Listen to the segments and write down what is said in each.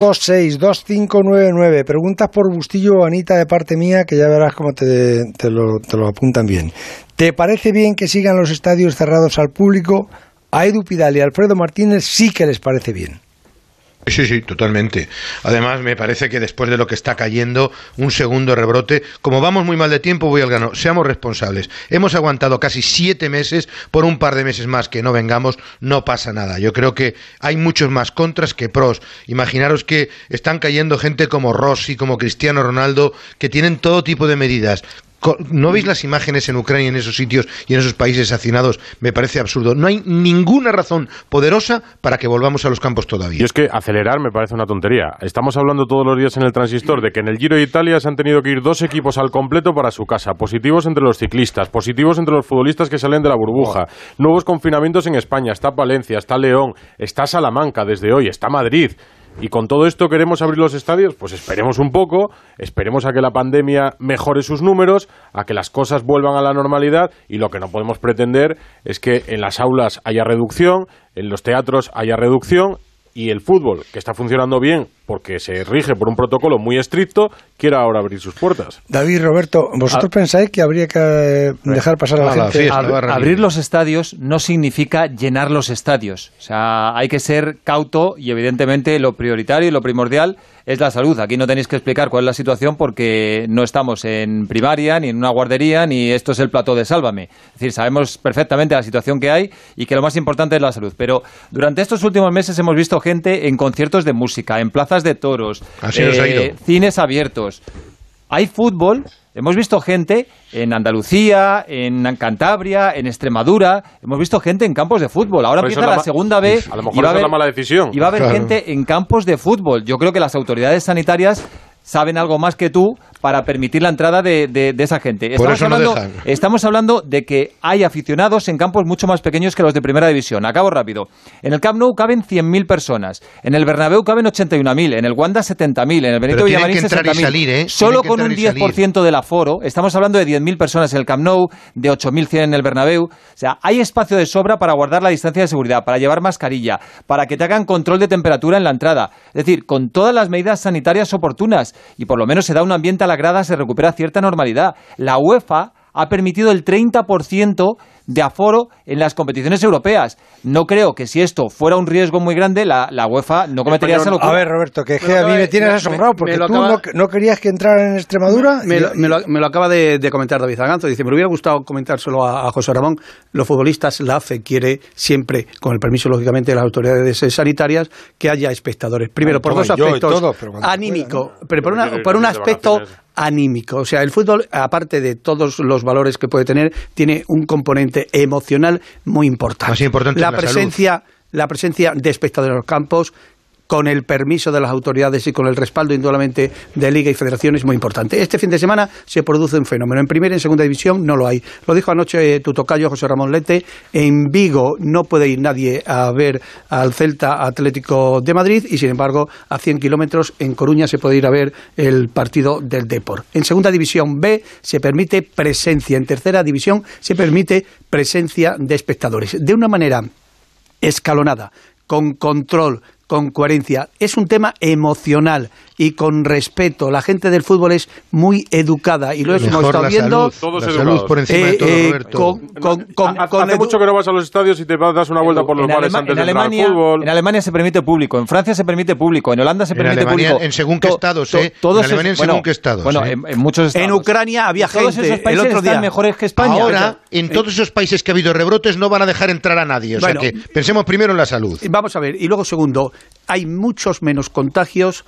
2599. Preguntas por Bustillo o Anita de parte mía, que ya verás cómo te, te, lo, te lo apuntan bien. ¿Te parece bien que sigan los estadios cerrados al público? A Edu Pidal y Alfredo Martínez sí que les parece bien. Sí, sí, totalmente. Además, me parece que después de lo que está cayendo, un segundo rebrote, como vamos muy mal de tiempo, voy al grano. Seamos responsables. Hemos aguantado casi siete meses, por un par de meses más que no vengamos, no pasa nada. Yo creo que hay muchos más contras que pros. Imaginaros que están cayendo gente como Rossi, como Cristiano Ronaldo, que tienen todo tipo de medidas. ¿No veis las imágenes en Ucrania, en esos sitios y en esos países hacinados? Me parece absurdo. No hay ninguna razón poderosa para que volvamos a los campos todavía. Y es que acelerar me parece una tontería. Estamos hablando todos los días en el transistor de que en el Giro de Italia se han tenido que ir dos equipos al completo para su casa. Positivos entre los ciclistas, positivos entre los futbolistas que salen de la burbuja. Nuevos confinamientos en España. Está Valencia, está León, está Salamanca desde hoy, está Madrid. Y con todo esto queremos abrir los estadios, pues esperemos un poco, esperemos a que la pandemia mejore sus números, a que las cosas vuelvan a la normalidad y lo que no podemos pretender es que en las aulas haya reducción, en los teatros haya reducción y el fútbol, que está funcionando bien porque se rige por un protocolo muy estricto, quiera ahora abrir sus puertas. David, Roberto, ¿vosotros ah. pensáis que habría que eh, dejar pasar a la gente? abrir los estadios no significa llenar los estadios. O sea, hay que ser cauto y evidentemente lo prioritario y lo primordial es la salud. Aquí no tenéis que explicar cuál es la situación porque no estamos en primaria, ni en una guardería, ni esto es el plató de Sálvame. Es decir, sabemos perfectamente la situación que hay y que lo más importante es la salud. Pero durante estos últimos meses hemos visto gente en conciertos de música, en plazas de toros, eh, cines abiertos. Hay fútbol, hemos visto gente en Andalucía, en Cantabria, en Extremadura, hemos visto gente en campos de fútbol. Ahora empieza la, segunda vez. A lo mejor es la mala decisión. Y va a haber gente en campos de fútbol. Yo creo que las autoridades sanitarias saben algo más que tú para permitir la entrada de, de, esa gente. Estamos, hablando, estamos hablando de que hay aficionados en campos mucho más pequeños que los de primera división. Acabo rápido. En el Camp Nou caben 100.000 personas. En el Bernabéu caben 81.000. En el Wanda 70.000. En el Benito Villamarín 60.000. ¿eh? Solo con un 10% del aforo. Estamos hablando de 10.000 personas en el Camp Nou, de 8.100 en el Bernabéu. O sea, hay espacio de sobra para guardar la distancia de seguridad, para llevar mascarilla, para que te hagan control de temperatura en la entrada. Es decir, con todas las medidas sanitarias oportunas. Y por lo menos se da un ambiente a la grada, se recupera cierta normalidad. La UEFA ha permitido el 30% de aforo en las competiciones europeas. No creo que si esto fuera un riesgo muy grande, la, la UEFA no cometería esa locura. A ver, Roberto, que, a mí me tienes asombrado, porque tú no, querías que entrara en Extremadura. Me, lo, acaba de, comentar David Zaganzo. Dice, me hubiera gustado comentárselo a, a, José Ramón. Los futbolistas, la AFE quiere siempre, con el permiso, lógicamente, de las autoridades sanitarias, que haya espectadores. Primero, por dos aspectos. anímico, pero por, una, por un aspecto anímico. O sea, el fútbol, aparte de todos los valores que puede tener, tiene un componente emocional muy importante. importante la, presencia, la presencia de espectadores en los campos, con el permiso de las autoridades y con el respaldo indudablemente de Liga y Federación es muy importante. Este fin de semana se produce un fenómeno. En primera y en segunda división no lo hay. Lo dijo anoche eh, tu tocayo José Ramón Lete. En Vigo no puede ir nadie a ver al Celta Atlético de Madrid y, sin embargo, a 100 kilómetros en Coruña se puede ir a ver el partido del Depor. En segunda división B se permite presencia. En tercera división se permite presencia de espectadores. De una manera escalonada, con control, con coherencia. Es un tema emocional y con respeto. La gente del fútbol es muy educada y lo hemos estado viendo. Todos la salud por encima de todo, eh, Roberto. Hace mucho que no vas a los estadios y te das una vuelta por los bares antes de Alemania, fútbol. En Alemania se permite público, en Francia se permite público, en Holanda se permite público. En según qué estados, ¿eh? en Alemania en según qué estados. Bueno, ¿eh? en, muchos estados. En Ucrania había todos gente. Esos países el otro día. están mejores que España. Ahora, en todos esos países que ha habido rebrotes no van a dejar entrar a nadie. O sea que pensemos primero en la salud. Vamos a ver. Y luego, segundo, hay muchos menos contagios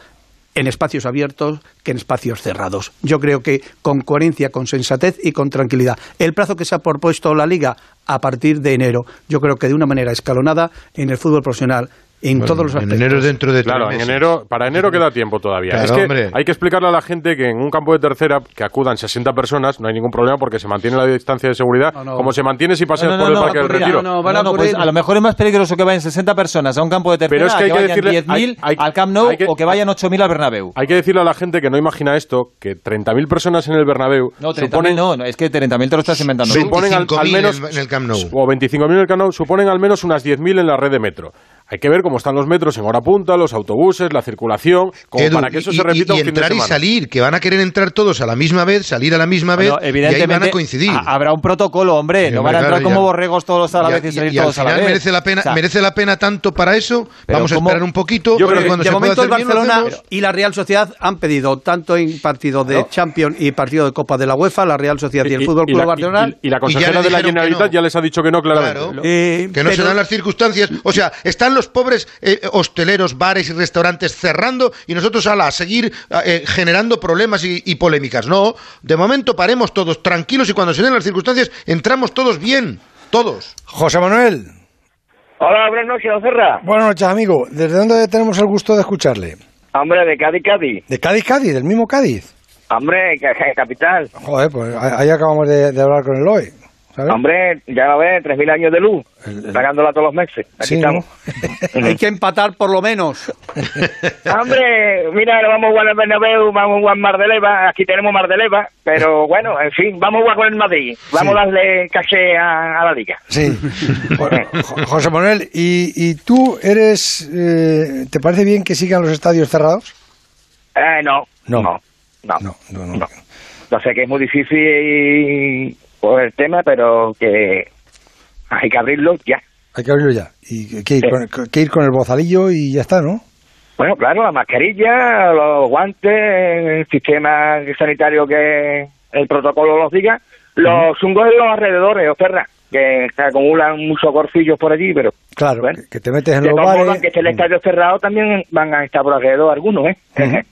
en espacios abiertos que en espacios cerrados. Yo creo que con coherencia, con sensatez y con tranquilidad. El plazo que se ha propuesto la Liga a partir de enero, yo creo que de una manera escalonada en el fútbol profesional en todos los aspectos. En enero dentro de Claro, en enero, para enero queda tiempo todavía. es que hay que explicarle a la gente que en un campo de tercera que acudan 60 personas no hay ningún problema porque se mantiene la distancia de seguridad como se mantiene si paseas por el Parque del Retiro. No, pues a lo mejor es más peligroso que vayan 60 personas a un campo de tercera Pero es que, hay que, vayan 10.000 al Camp Nou o que vayan 8.000 al Bernabéu. Hay que decirle a la gente que no imagina esto, que 30.000 personas en el Bernabéu No, 30.000 no, es que 30.000 te lo estás inventando. Suponen al, menos, en el Camp Nou. O 25.000 en el Camp Nou, suponen al menos unas 10.000 en la red de metro Hay que ver cómo están los metros en hora punta, los autobuses, la circulación, como Edu, para que eso y- se repita y, y un fin de entrar y semana. salir, que van a querer entrar todos a la misma vez, salir a la misma vez, Bueno, y ahí van a evidentemente, coincidir. ha- habrá un protocolo, hombre. Sí, no hombre, van a entrar claro, como ya. borregos todos a la Y vez y y- salir y al todos a la final vez. merece la pena, O sea, merece la pena tanto para eso. Pero Vamos a esperar un poquito. Yo creo que cuando de se momento el bien, Barcelona y la Real Sociedad han pedido tanto en partido de Champions y partido de Copa de la UEFA, la Real Sociedad y, el Fútbol Club Barcelona. y- la consejera de la Generalitat ya les ha dicho que no claramente. Claro. Eh, Que no se dan las circunstancias. O sea, están los pobres eh, hosteleros, bares y restaurantes cerrando y nosotros ala, a seguir eh, generando problemas y, y polémicas. No, de momento paremos todos tranquilos y cuando se den las circunstancias entramos todos bien. Todos. José Manuel, Hola, buenas noches, don Serra. buenas noches, amigo. ¿Desde dónde tenemos el gusto de escucharle? Hombre, de Cádiz, Cádiz. ¿De Cádiz, Cádiz? ¿Del mismo Cádiz? Hombre, ca- ca- capital. Joder, pues ahí acabamos de, de hablar con el hoy. ¿Sabes? Hombre, ya lo ves, 3.000 años de luz, pagándola todos los meses. Aquí Sí, ¿no? estamos. Hay que empatar por lo menos. Hombre, mira, vamos a jugar al Bernabéu, vamos a jugar Mar de Leva, aquí tenemos Mar de Leva, pero bueno, en fin, vamos a jugar con el Madrid, vamos Sí. a darle caché a, a la liga. Sí. Bueno, José Manuel, ¿y, y tú eres... eh, ¿Te parece bien que sigan los estadios cerrados? Eh, no, No. no, no, No, no, no. no. No sé que es muy difícil por el tema, pero que hay que abrirlo ya. Hay que abrirlo ya. Y que ir, Sí. con, que ir con el bozalillo y ya está, ¿no? Bueno, claro, la mascarilla, los guantes, el sistema sanitario que el protocolo los diga, los chungos en los alrededores, Oferra, que se acumulan muchos gorcillos por allí, pero Claro, Bueno. que, que te metes en de los bares... modos, aunque esté el estadio cerrado, también van a estar por alrededor algunos, ¿eh?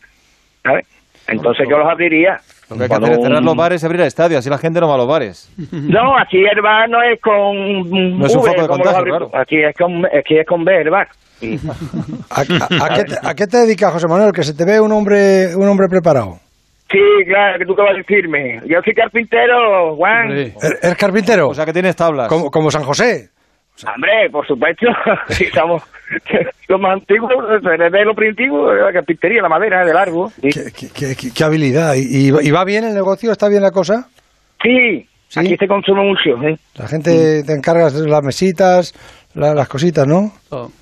¿Sabes? Entonces yo los abriría. Lo que hay que hacer es cerrar los bares y abrir el estadio, así la gente no va a los bares. No, aquí el bar no es con No es un V, foco de contagio, claro. Aquí es con, aquí es con B el bar. Y- ¿A, a- a qué te, a qué te dedicas, José Manuel? Que se te ve un hombre, un hombre preparado. Sí, claro, que tú qué vas a decirme. Yo soy carpintero, Juan. ¿Er- ¿Eres carpintero? O sea que tienes tablas. como, como San José. Hombre, por supuesto, sí, somos los más antiguos, de lo primitivo, la carpintería, la madera, de largo. Sí, Qué, qué- qué- qué- qué habilidad. ¿Y, va bien el negocio? ¿Está bien la cosa? sí, ¿Sí? aquí se consume mucho. ¿eh? La gente te encargas de las mesitas, la- las cositas, ¿no?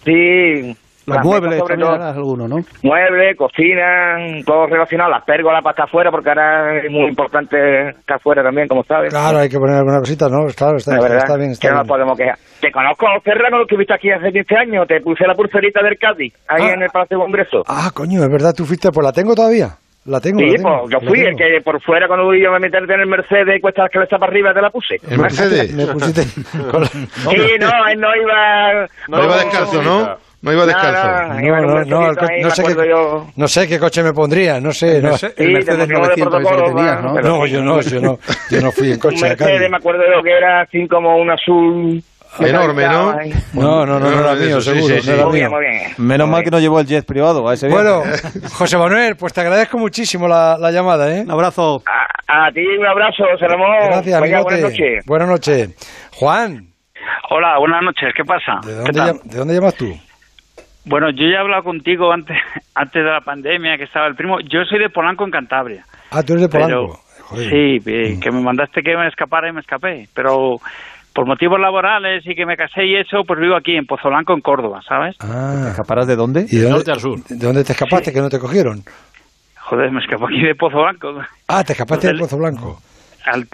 Sí, Los las muebles sobre todo. alguno, ¿no? Muebles, cocina, todo relacionado, las pérgolas para estar afuera, porque ahora es muy importante estar afuera también, como sabes. Claro, hay que poner alguna cosita, ¿no? Claro, está, La está- verdad, está bien, está que no bien. nos podemos quejar. Te conozco, Ferrano, que estuviste aquí hace 15 años, te puse la pulserita del Cádiz, ahí Ah. en el Palacio de Congreso. Ah, coño, es verdad, tú fuiste, pues la tengo todavía. La tengo. la Sí, tengo, pues yo fui el que por fuera cuando iba a meterte en el Mercedes y cuesta la cabeza para arriba te la puse. El Mercedes. Me pusiste con la- Sí, no, él no iba... No iba descalzo, ¿no? No iba descalzo. No, No, iba el sé qué, yo. no sé qué coche me pondría, no sé. No, El Sí, Mercedes pusieron de 900 ese que tenías, ¿no? yo no, yo no, yo no fui en coche Mercedes, me acuerdo yo que era así como un azul... Enorme, ¿no? No, no, no, no era mío, seguro. Menos mal que no llevó el jet privado a ese. Bueno, José Manuel, pues te agradezco muchísimo la, la llamada, ¿eh? Un abrazo. A, a ti un abrazo, José Ramón. Gracias, amigote. buenas noches. Buenas noches. Juan, Hola, buenas noches. ¿Qué pasa? ¿de ¿Qué dónde, ¿de dónde llamas tú? Bueno, yo ya he hablado contigo antes, antes de la pandemia, que estaba el primo. Yo soy de Polanco, en Cantabria. Ah, tú eres de Pero, Polanco. Joder. sí, que me mandaste que me escapara y me escapé. Pero por motivos laborales y que me casé y eso, pues vivo aquí en Pozolanco, en Córdoba, ¿sabes? Ah, ¿Escaparás de dónde? ¿y de dónde, norte al sur. ¿De dónde te escapaste que no te cogieron? Joder, me escapé aquí de Pozo Blanco. Ah, te escapaste del Del- Pozo Blanco. Al-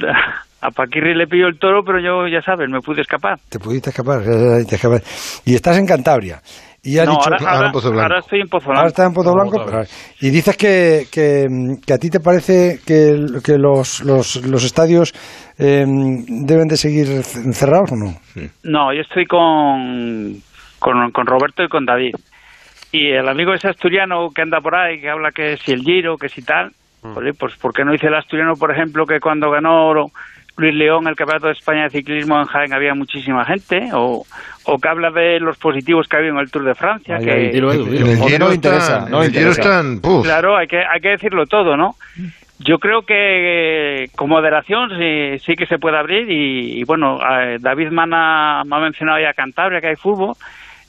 a Paquirri le pilló el toro, pero yo, ya sabes, me pude escapar. Te pudiste escapar, te escapaste. Y estás en Cantabria. Y has no, dicho ahora, que- ahora ahora- en Pozo Blanco. ahora estoy en Pozo Ahora Blanco. está en Pozo Blanco. otra pero- y dices que, que, que a ti te parece que, que los, los, los estadios eh, deben de seguir cerrados o no. No, yo estoy con, con, con Roberto y con David. Y el amigo ese asturiano que anda por ahí, que habla que si el Giro, que si tal, oye, pues ¿por qué no dice el asturiano, por ejemplo, que cuando ganó Luis León el Campeonato de España de Ciclismo en Jaén había muchísima gente? O, o que habla de los positivos que había en el Tour de Francia, Ay, que... ay, dilo, Edu, dilo. En el Giro no interesa, están, no el interesa. están. Claro, hay que, hay que decirlo todo, ¿no? Yo creo que eh, con moderación sí, sí que se puede abrir y, y bueno, eh, David Mana me ha mencionado ya Cantabria, que hay fútbol.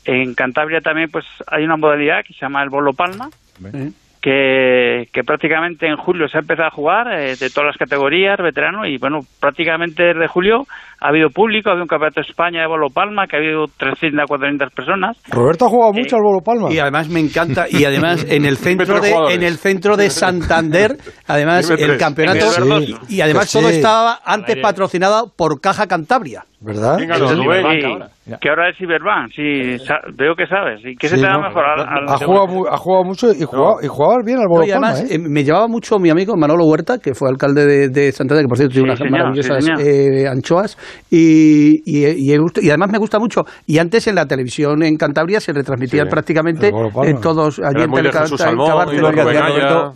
En Cantabria también pues hay una modalidad que se llama el Bolo Palma, que, que prácticamente en julio se ha empezado a jugar eh, de todas las categorías, veterano, y bueno, prácticamente desde julio ha habido público, ha habido un campeonato de España de Bolo Palma, que ha habido 300, 400 personas. Roberto ha jugado mucho al Bolo Palma. Y además me encanta, y además en el centro de, en el centro de Santander, además el campeonato, Sí. y además Que todo sí. estaba antes patrocinado por Caja Cantabria. ¿Verdad? Venga, Sí, los Rubén. que ahora es Cyberbank, sí, veo que sabes. ¿Y qué se Sí, te da no, mejor? Al, al- Ha jugado, ha jugado mucho y jugaba, y jugaba bien al Bolo No, y además Palma, ¿eh? eh, me llevaba mucho mi amigo Manolo Huerta, que fue alcalde de, de Santander, que por cierto tiene Sí, unas señor, maravillosas sí, eh, anchoas, y, y, y y además me gusta mucho. Y antes en la televisión en Cantabria se retransmitían Sí. prácticamente eh, todos allí en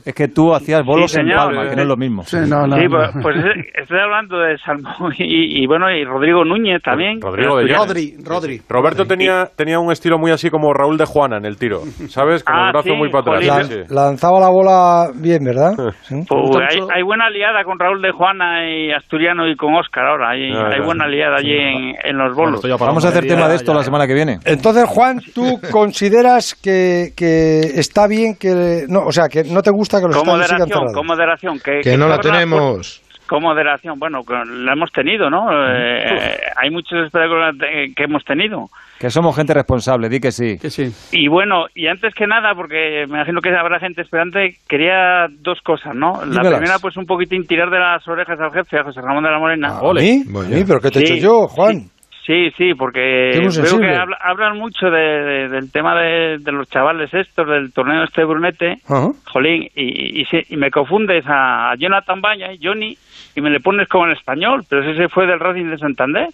es que tú hacías bolos Sí, en. Palma, que no es lo mismo. Sí, no, no, Sí, no. pues, pues estoy hablando de Salmón y, y bueno, y Rodrigo Núñez también. Rodrigo de. Rodri, Rodri. Roberto tenía, tenía un estilo muy así como Raúl de Juana en el tiro, ¿sabes? Con Ah, el brazo sí, muy para atrás. Lanzaba la bola bien, ¿verdad? Sí. Pues hay, hay buena aliada con Raúl de Juana y Asturiano y con Óscar ahora. Hay, Ah, hay ya. buena aliada allí en, en los bolos. Vamos a hacer tema de esto la semana que viene. Entonces, Juan, ¿tú consideras que, que está bien que... No, o sea, que no te gusta que los Con estadios sigan moderación, cerrados? con moderación. Que, Que no la tenemos. Con moderación, bueno, la hemos tenido, ¿no? Eh, hay muchos espectáculos que- hemos tenido. Que somos gente responsable, di que sí. Que sí. Y bueno, y antes que nada, porque me imagino que habrá gente esperante, quería dos cosas, ¿no? La Dímelas. primera, pues un poquitín tirar de las orejas al jefe, a José Ramón de la Morena. ¿A mí? ¿A mí? ¿Pero qué te he Sí, hecho yo, Juan? Sí, sí, porque veo que habla- hablan mucho de- de- del tema de, de los chavales estos, del torneo este de Brunete, Ajá. jolín, y, y, se- y me confundes a Jonathan Valla, Johnny, y me le pones como en español, pero ese se fue del Racing de Santander,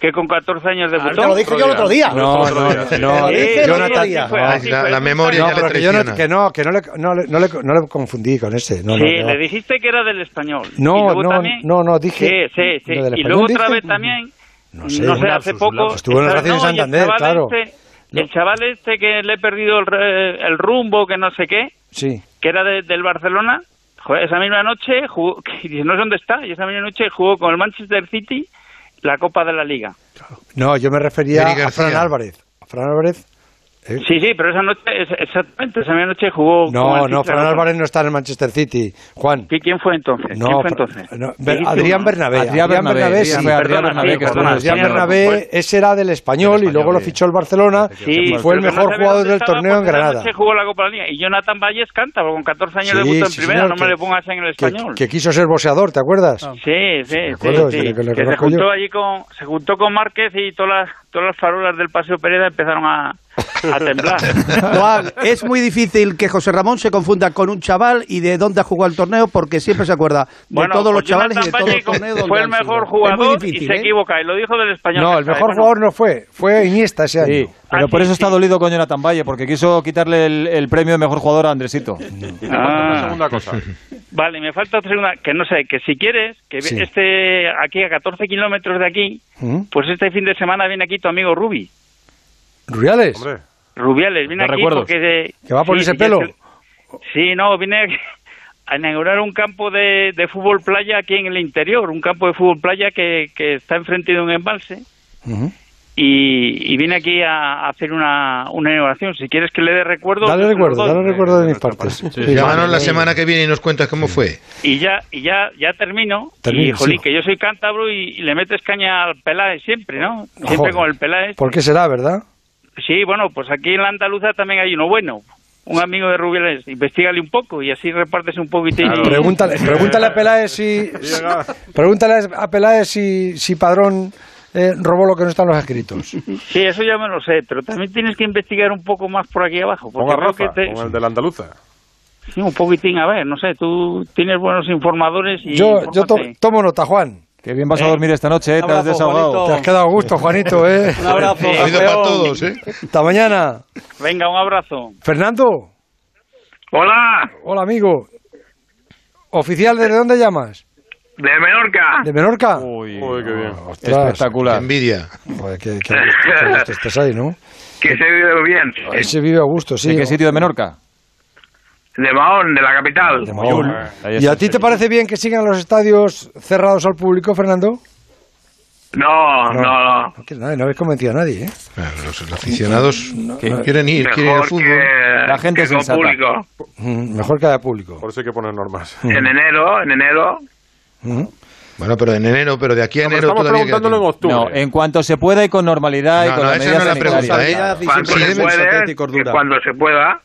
que con 14 años debutó. Te lo dije yo el otro día. No, no, no, Jonathan... la- memoria. No, ya le pero que yo no, traiciona. que no, que no le, no, le, no, le, no le confundí con ese. No, no, sí, le dijiste que era del español. No, no, también- no, no, dije- Sí, sí, sí. ¿lo del Y español luego otra dije? vez también, No no sé, sé, hace poco... lapsus. Estuvo en el. Racing de Santander, chaval claro. este- el chaval este que le he perdido el, re- el rumbo, que no sé qué, Sí. que era de- del Barcelona, esa misma noche jugó, dice, no sé dónde está, y esa misma noche jugó con el Manchester City la Copa de la Liga. No, yo me refería a Fran. Álvarez. A Fran Álvarez... ¿eh? Sí, sí, pero esa noche, exactamente, esa misma noche jugó No, no, Fran. Álvarez no está en el Manchester City. Juan. ¿Qui- ¿Quién fue entonces? No, ¿Quién fue entonces? no, Adrián. Bernabé. Adrián Bernabé, sí. sí, fue Adrián Bernabé sí, Adrián Bernabé, pues- ese era del español y luego lo fichó el Barcelona Sí, y fue el mejor jugador del torneo en Granada. noche jugó la Copa de la Liga. Y Jonathan Valles canta, porque con 14 años Sí, debutó en sí, primera, señor, no me le pongas en el español. que quiso ser boxeador, ¿te acuerdas? Sí, sí, sí, sí. que le se juntó allí con, se juntó con Márquez y todas las, todas las farolas del Paseo Pereda empezaron a, a temblar. Juan, es muy difícil que José Ramón se confunda con un chaval y de dónde ha jugado el torneo porque siempre se acuerda de Bueno, todos los pues chavales y de todos los torneos fue el mejor jugador y se ¿eh? equivoca, y lo dijo del español. No, el mejor jugador no fue, fue Iniesta ese Sí, año. pero Ah, por sí, eso está sí. dolido con Jonathan Valle, porque quiso quitarle el, el premio de mejor jugador a Andresito. Ah. Una segunda cosa. Vale, me falta otra segunda, que no sé, que si quieres, que Sí. este aquí a 14 kilómetros de aquí, ¿Mm? pues este fin de semana viene aquí tu amigo Rubi. Rubiales. Hombre, Rubiales, viene Los aquí recuerdos. porque... de- ¿Que va a ponerse ya pelo? se- Sí, no, viene aquí a inaugurar un campo de, de fútbol playa aquí en el interior, un campo de fútbol playa que, que está enfrente de un embalse y, y viene aquí a, a hacer una, una inauguración. Si quieres que le dé recuerdo... Dale recuerdo, dale recuerdo de mis partes. Sí, Llámanos la sí. semana que viene y nos cuentas cómo fue. Y ya, y ya, ya termino. Y, jolín, sí. que yo soy cántabro y, y le metes caña al Peláez siempre, ¿no? Siempre Joder. con el Peláez. ¿Por qué será, verdad? Sí, bueno, pues aquí en la Andaluza también hay uno bueno. Un amigo de Rubiales, investigale un poco y así repartes un poquitín. Claro. Pregúntale, pregúntale a Peláez si, pregúntale a Peláez si, si Padrón eh, robó lo que no está en los escritos. Sí, eso ya me lo sé, pero también tienes que investigar un poco más por aquí abajo. Porque creo Rafa, que te- con el de la andaluza. sí, un poquitín, a ver, no sé, tú tienes buenos informadores y... Yo, yo to- tomo nota, Juan. Que bien vas a dormir esta noche, ¿eh? Te has Abrazo, desahogado. Juanito. Te has quedado a gusto, Juanito, ¿eh? Un abrazo. Ha para todos, ¿eh? Hasta mañana. Venga, un abrazo. Fernando. Hola, Hola, amigo. Oficial, ¿desde dónde llamas? de Menorca. ¿De Menorca? Uy, Uy, qué bien. Ostras. Qué espectacular. envidia. Joder, qué, qué, qué gusto estás ahí, ¿no? Que se vive bien. Ahí se vive a gusto, sí. ¿De qué sitio de Menorca? De Mahón, de la capital. De Mahón. Ahí ¿Y a ti te parece bien que sigan los estadios cerrados al público, Fernando? No, no, no. No, no habéis convencido a nadie, ¿eh? Claro, los aficionados ¿Qué? quieren ir, quieren ir al Mejor fútbol. que, La gente sensata. público. Mm, Mejor que haya público. Por eso hay que poner normas. En enero, en enero. Mm. Bueno, pero en enero, pero de aquí a No, enero estamos todavía queda preguntándolo en octubre. No, en cuanto se pueda y con normalidad y No, con no, las medidas no es la pregunta, sanitarias. ¿eh? Cuando se puede, puede, y cordura. cuando se pueda.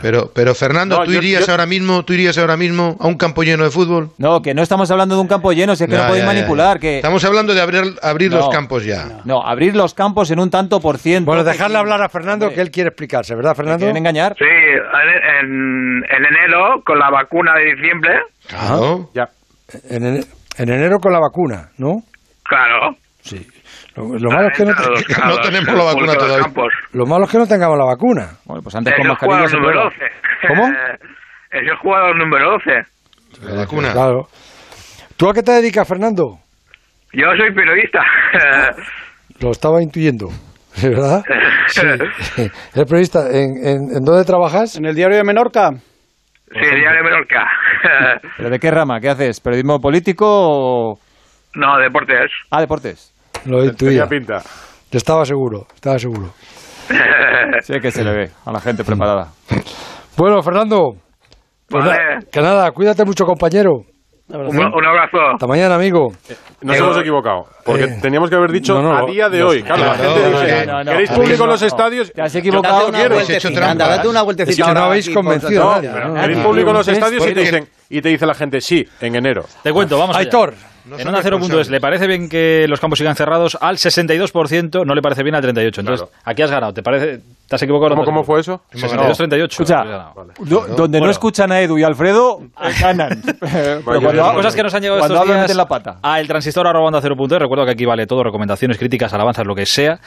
Pero, pero Fernando, No, ¿tú yo- irías yo- ahora mismo, tú irías ahora mismo a un campo lleno de fútbol? No, que no estamos hablando de un campo lleno, si es que Ya, no podéis ya, ya, ya. manipular. Que... Estamos hablando de abrir, abrir No. los campos ya. No, abrir los campos en un tanto por ciento. Bueno, dejarle sí. hablar a Fernando Hombre, que él quiere explicarse, ¿verdad, ¿me Fernando? quieren engañar? Sí, en, en enero, con la vacuna de diciembre, Claro. Ya. En, en enero con la vacuna, ¿no? claro. Sí. Lo, lo malo es que no, Entra a los- que no a los- tenemos la vacuna todavía. campos. lo malo es que no tengamos la vacuna. Bueno, pues antes Es con el mascarilla jugador se número prueba. 12. ¿Cómo? Es el jugador número 12. La vacuna. Claro. ¿Tú a qué te dedicas, Fernando? Yo soy periodista. Lo estaba intuyendo, ¿verdad? Sí. ¿El periodista? ¿En, en, en dónde trabajas? En el diario de Menorca. Sí, Diario de Menorca. ¿Pero de qué rama? ¿Qué haces? ¿Periodismo político o...? no, deportes. Ah, deportes. Lo Tenía intuía. pinta. Yo estaba seguro, estaba seguro. Sí que se le ve a la gente preparada. Bueno, Fernando, pues Vale. na- que nada, cuídate mucho, compañero. Un, un abrazo. Hasta mañana, amigo. Nos Eh, hemos equivocado. Porque eh, teníamos que haber dicho no, no, a día de lo- hoy. Claro, la gente no, dice, no, no, no. ¿queréis No, público en los no. estadios? Te has equivocado. quiero. Anda, date una Es vueltecita. que no habéis convencido ¿no? queréis No, público en no, los no, estadios y te, porque- dicen, y te dice la gente, sí, en enero. Te cuento, vamos allá. No en Onda 0.es, responsables. ¿le parece bien que los campos sigan cerrados? Al 62%, no le parece bien al 38%. Entonces, Claro. aquí has ganado. ¿Te parece? ¿Te has equivocado? ¿Cómo, cómo fue eso? 62-38. Escucha, has ganado. do- donde no escuchan a Edu y Alfredo, ganan. Pero cuando, ya, Cosas que nos han llegado cuando estos días meten la pata. a el transistor arroba onda cero punto es. Recuerdo que aquí vale todo, recomendaciones, críticas, alabanzas, lo que sea.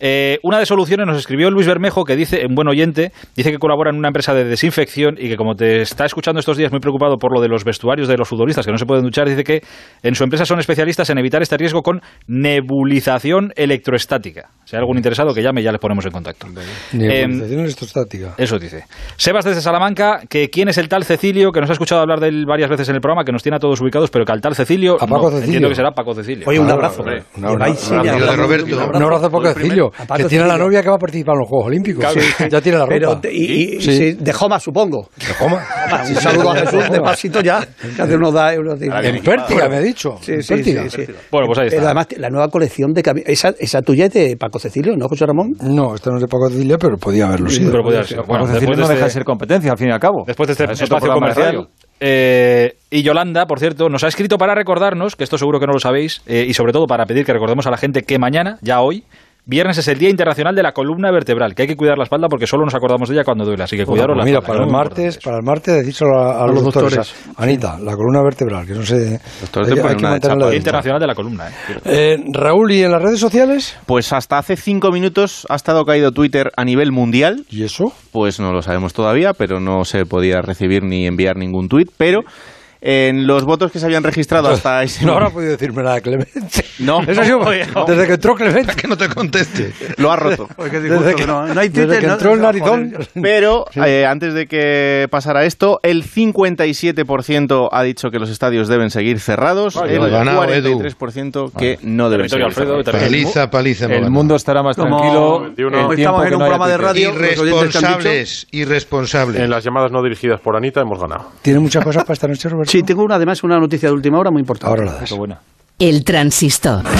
Eh, una de soluciones nos escribió Luis Bermejo, que dice, en buen oyente, dice que colabora en una empresa de desinfección y que como te está escuchando estos días muy preocupado por lo de los vestuarios de los futbolistas que no se pueden duchar, dice que en su empresa son especialistas en evitar este riesgo con nebulización electroestática. Si hay algún interesado que llame, ya les ponemos en contacto. nebulización electrostática. Eso dice. Sebas desde Salamanca, que quién es el tal Cecilio, que nos ha escuchado hablar de él varias veces en el programa, que nos tiene a todos ubicados, pero que al tal Cecilio, A Paco no, Cecilio. entiendo que será Paco Cecilio. Oye, un abrazo. Un abrazo. de Roberto. Un abrazo a Paco Cecilio, Que tiene la novia que va a participar en los Juegos Olímpicos. Ya tiene la ropa. Pero, y, y- Sí. sí, de Joma, supongo. ¿De Joma? Un saludo a Jesús de pasito ya. Que hace unos da unos días. En Pértiga, me ha dicho. Sí, En sí, Pértiga. sí, sí. Bueno, pues ahí está. Pero además, la nueva colección de cami- esa, esa tuya es de Paco Cecilio, ¿no, José Ramón? No, esto no es de Paco Cecilio, pero podía haberlo sido. Pero podía ser. Paco Bueno, Cecilio de no deja de este- ser competencia, al fin y al cabo. Después de este espacio de comercial. eh, y Yolanda, por cierto, nos ha escrito para recordarnos, que esto seguro que no lo sabéis, eh, y sobre todo para pedir que recordemos a la gente que mañana, ya hoy, viernes es el Día Internacional de la Columna Vertebral, que hay que cuidar la espalda porque solo nos acordamos de ella cuando duele, así que cuidaros la Pues mira, espalda, para el martes, para el martes decírselo a, a los, los doctores. doctores. Anita, la columna vertebral, que no sé. Doctores hay, te hay que mantenerla. Día. Internacional de la Columna, ¿eh? Eh, Raúl, ¿y en las redes sociales? Pues hasta hace cinco minutos ha estado caído Twitter a nivel mundial. ¿Y eso? Pues no lo sabemos todavía, pero no se podía recibir ni enviar ningún tuit. Pero en los votos que se habían registrado hasta ese No habrá podido decirme nada, Clemente. No, Eso sí, desde que entró Clemente. Que no te conteste. lo ha roto. Desde que, no, no hay desde que no- entró el no, narizón. Pero eh, antes de que pasara esto, el 57% ha dicho que los estadios deben seguir cerrados, Vaya, el. Ganado, Edu. 43% que no deben seguir Alfredo, cerrados. Paliza, paliza. El ganado. mundo estará más Como- tranquilo. Como el estamos en un no programa de radio. Irresponsables, irresponsables. En las llamadas no dirigidas por Anita hemos ganado. ¿Tiene muchas cosas para esta noche, Roberto? Sí, tengo una, además una noticia de última hora muy importante. Ahora la das. Qué buena. El transistor.